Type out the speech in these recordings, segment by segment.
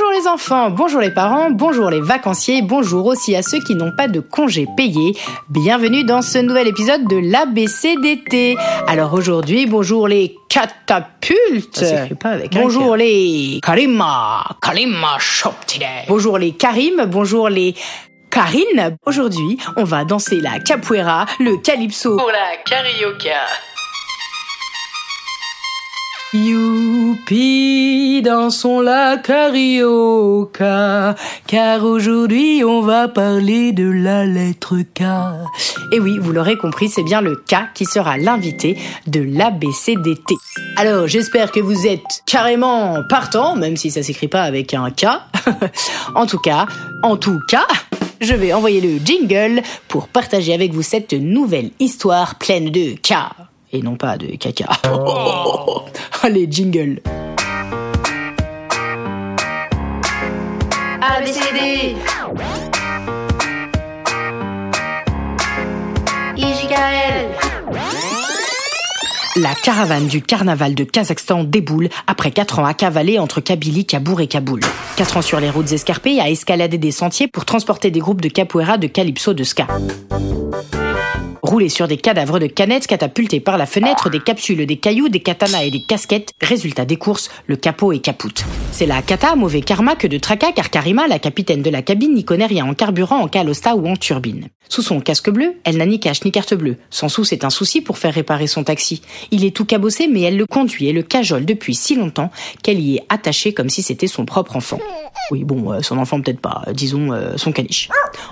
Bonjour les enfants, bonjour les parents, bonjour les vacanciers, bonjour aussi à ceux qui n'ont pas de congés payés. Bienvenue dans ce nouvel épisode de l'ABCDT. Alors aujourd'hui, bonjour les catapultes. Pas avec un bonjour les Karima, Karima Shoptide. Bonjour les Karim, bonjour les Karine. Aujourd'hui, on va danser la capoeira, le calypso. Pour la carioca. Youpi, dansons la carioca, car aujourd'hui on va parler de la lettre K. Et oui, vous l'aurez compris, c'est bien le K qui sera l'invité de l'ABCDT. Alors, j'espère que vous êtes carrément partant, même si ça s'écrit pas avec un K. en tout cas, en tout cas, je vais envoyer le jingle pour partager avec vous cette nouvelle histoire pleine de K. Et non pas de caca. Allez, jingle. ABCD La caravane du carnaval de Kazakhstan déboule après 4 ans à cavaler entre Kabylie, Kabour et Kaboul. 4 ans sur les routes escarpées à escalader des sentiers pour transporter des groupes de capoeira, de calypso, de ska. Rouler sur des cadavres de canettes catapultés par la fenêtre, des capsules, des cailloux, des katanas et des casquettes. Résultat des courses, le capot est capoute. C'est la kata, mauvais karma que de tracas car Karima, la capitaine de la cabine, n'y connaît rien en carburant, en calosta ou en turbine. Sous son casque bleu, elle n'a ni cache ni carte bleue. Sans sous, c'est un souci pour faire réparer son taxi. Il est tout cabossé, mais elle le conduit et le cajole depuis si longtemps qu'elle y est attachée comme si c'était son propre enfant. Oui, bon, euh, son enfant peut-être pas, euh, disons euh, son caniche.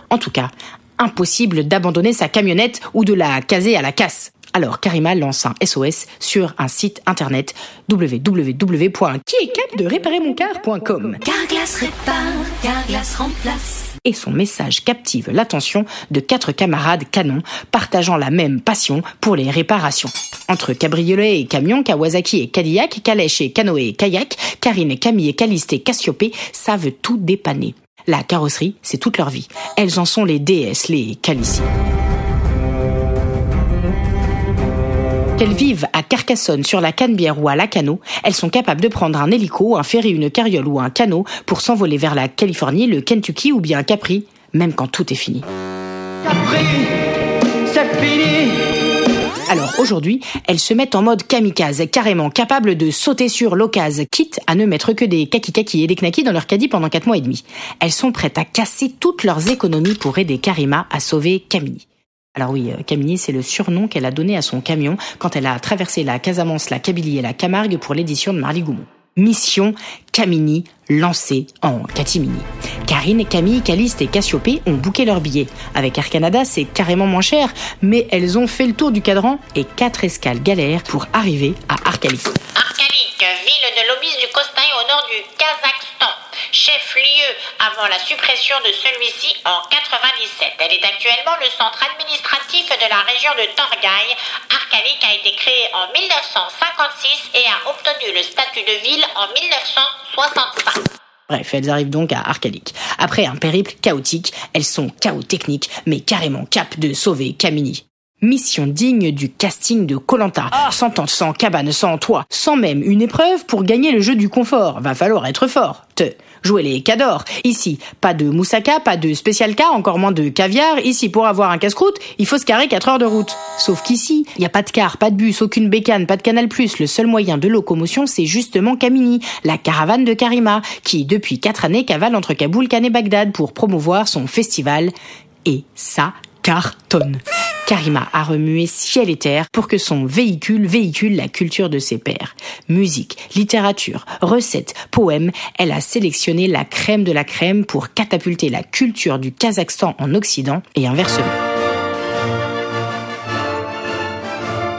En tout cas, impossible d'abandonner sa camionnette ou de la caser à la casse. Alors Karima lance un SOS sur un site internet www.quiestcapderépareurmoncar.com Carglass répare, Carglass remplace et son message captive l'attention de quatre camarades canons partageant la même passion pour les réparations. Entre cabriolet et camion, Kawasaki et Cadillac, calèche et canoë et kayak, Karine et Camille et Caliste et Cassiopée savent tout dépanner. La carrosserie, c'est toute leur vie. Elles en sont les déesses, les calici. Qu'elles vivent à Carcassonne, sur la Canebière ou à Lacano, elles sont capables de prendre un hélico, un ferry, une carriole ou un canot pour s'envoler vers la Californie, le Kentucky ou bien Capri, même quand tout est fini. Alors aujourd'hui, elles se mettent en mode kamikaze, carrément capables de sauter sur l'occasion, quitte à ne mettre que des kaki-kaki et des knackis dans leur caddie pendant 4 mois et demi. Elles sont prêtes à casser toutes leurs économies pour aider Karima à sauver Camille. Alors oui, euh, Camille, c'est le surnom qu'elle a donné à son camion quand elle a traversé la Casamance, la Kabylie et la Camargue pour l'édition de Marly Goumont. Mission Camini lancée en catimini. Karine, Camille, Caliste et Cassiopée ont booké leurs billets. Avec Air Canada, c'est carrément moins cher, mais elles ont fait le tour du cadran et quatre escales galères pour arriver à Arkalik. Arkalik, ville de l'Obis du Costaï au nord du Kazakhstan, chef-lieu avant la suppression de celui-ci en 97. Elle est actuellement le centre administratif de la région de Torgaï. Arkalik a été créé en 1956 et a obtenu le statut de ville en 1965. Bref, elles arrivent donc à Arkalik. Après un périple chaotique, elles sont chaos techniques, mais carrément cap de sauver Kamini. Mission digne du casting de Colanta, sans tente, sans cabane, sans toit, sans même une épreuve pour gagner le jeu du confort. Va falloir être fort. Te. Jouer les cadors. Ici, pas de moussaka, pas de spécial cas, encore moins de caviar. Ici, pour avoir un casse-croûte, il faut se carrer 4 heures de route. Sauf qu'ici, il n'y a pas de car, pas de bus, aucune bécane, pas de canal+. Le seul moyen de locomotion, c'est justement Kamini, la caravane de Karima, qui, depuis 4 années, cavale entre Kaboul, Cannes et Bagdad pour promouvoir son festival. Et ça cartonne. Karima a remué ciel et terre pour que son véhicule véhicule la culture de ses pairs. Musique, littérature, recettes, poèmes, elle a sélectionné la crème de la crème pour catapulter la culture du Kazakhstan en Occident et inversement.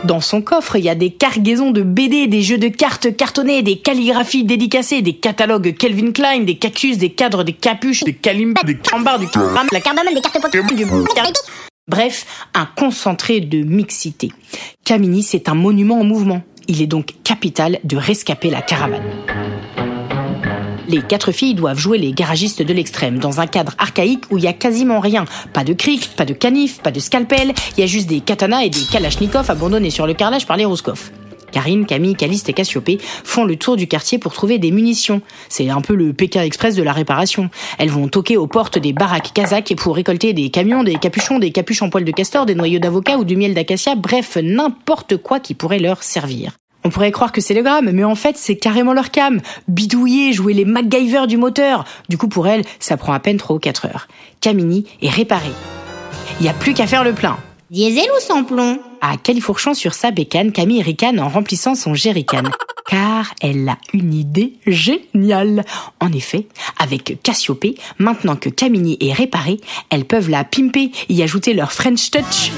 Dans son coffre, il y a des cargaisons de BD, des jeux de cartes cartonnés, des calligraphies dédicacées, des catalogues Kelvin Klein, des cactus, des cadres, des capuches, des calimbas, des cambards, du cambam, la cardamome, des cartes du Bref, un concentré de mixité. Camini, c'est un monument en mouvement. Il est donc capital de rescaper la caravane. Les quatre filles doivent jouer les garagistes de l'extrême dans un cadre archaïque où il y a quasiment rien. Pas de cric, pas de canif, pas de scalpel, il y a juste des katanas et des kalachnikovs abandonnés sur le carrelage par les Roscoff. Karine, Camille, Caliste et Cassiopée font le tour du quartier pour trouver des munitions. C'est un peu le Pékin Express de la réparation. Elles vont toquer aux portes des baraques kazakhs pour récolter des camions, des capuchons, des capuches en poil de castor, des noyaux d'avocat ou du miel d'acacia, bref, n'importe quoi qui pourrait leur servir. On pourrait croire que c'est le gramme, mais en fait, c'est carrément leur cam. Bidouiller, jouer les MacGyver du moteur. Du coup, pour elle, ça prend à peine 3 ou 4 heures. Camini est réparée. Il n'y a plus qu'à faire le plein. Diesel ou sans plomb? À califourchant sur sa bécane, Camille ricane en remplissant son jerrycan. Car elle a une idée géniale. En effet, avec Cassiopée, maintenant que Camini est réparée, elles peuvent la pimper, y ajouter leur French touch.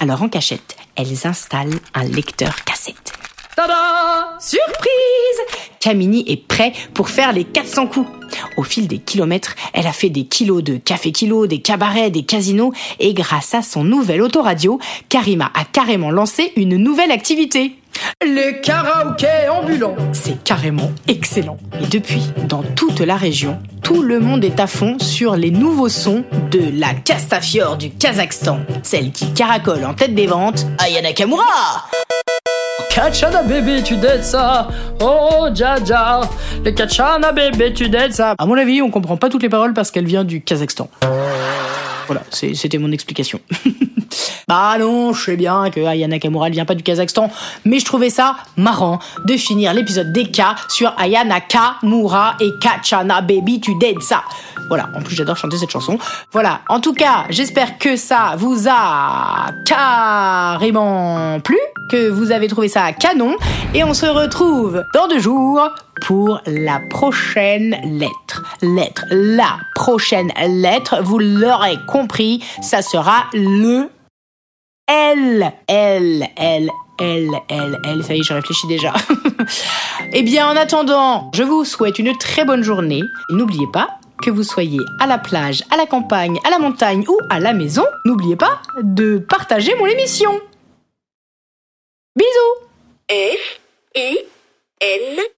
Alors en cachette, elles installent un lecteur cassette. Tada Surprise Camini est prêt pour faire les 400 coups. Au fil des kilomètres, elle a fait des kilos de café kilo, des cabarets, des casinos, et grâce à son nouvel autoradio, Karima a carrément lancé une nouvelle activité. Les karaokés ambulants. C'est carrément excellent. Et depuis, dans toute la région, tout le monde est à fond sur les nouveaux sons de la Castafiore du Kazakhstan. Celle qui caracole en tête des ventes, Ayana Kamura Kachana bébé, tu dettes ça. Oh, Jaja. Le Kachana bébé, tu dettes ça. À mon avis, on comprend pas toutes les paroles parce qu'elle vient du Kazakhstan. Voilà, c'était mon explication. bah non, je sais bien que Aya Nakamura elle vient pas du Kazakhstan, mais je trouvais ça marrant de finir l'épisode des sur Aya Nakamura et Kachana Baby tu dead ça. Voilà, en plus j'adore chanter cette chanson. Voilà, en tout cas, j'espère que ça vous a carrément plu, que vous avez trouvé ça canon, et on se retrouve dans deux jours pour la prochaine lettre. Lettre, la prochaine lettre, vous l'aurez compris, ça sera le L. L, L, L, L, L. Ça y est, je réfléchis déjà. eh bien, en attendant, je vous souhaite une très bonne journée. Et N'oubliez pas que vous soyez à la plage, à la campagne, à la montagne ou à la maison, n'oubliez pas de partager mon émission. Bisous F, I, N.